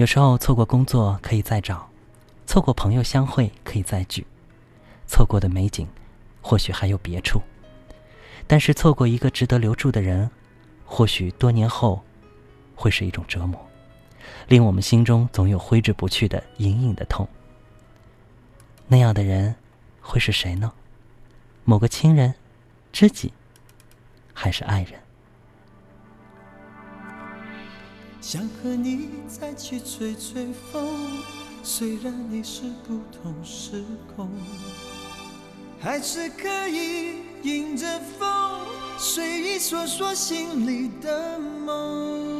有时候错过工作可以再找，错过朋友相会可以再聚，错过的美景或许还有别处，但是错过一个值得留住的人，或许多年后会是一种折磨，令我们心中总有挥之不去的隐隐的痛。那样的人会是谁呢？某个亲人、知己，还是爱人？想和你再去吹吹风，虽然你是不同时空，还是可以迎着风，随意说说心里的梦。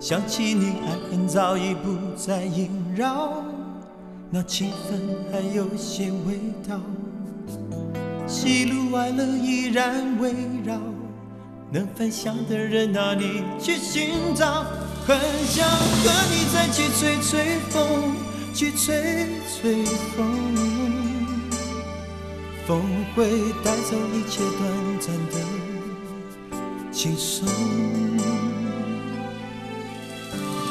想起你，爱恨早已不再萦绕，那情分还有些味道。喜怒哀乐依然围绕，能分享的人哪里去寻找？很想和你再去吹吹风，去吹吹风，风会带走一切短暂的轻松。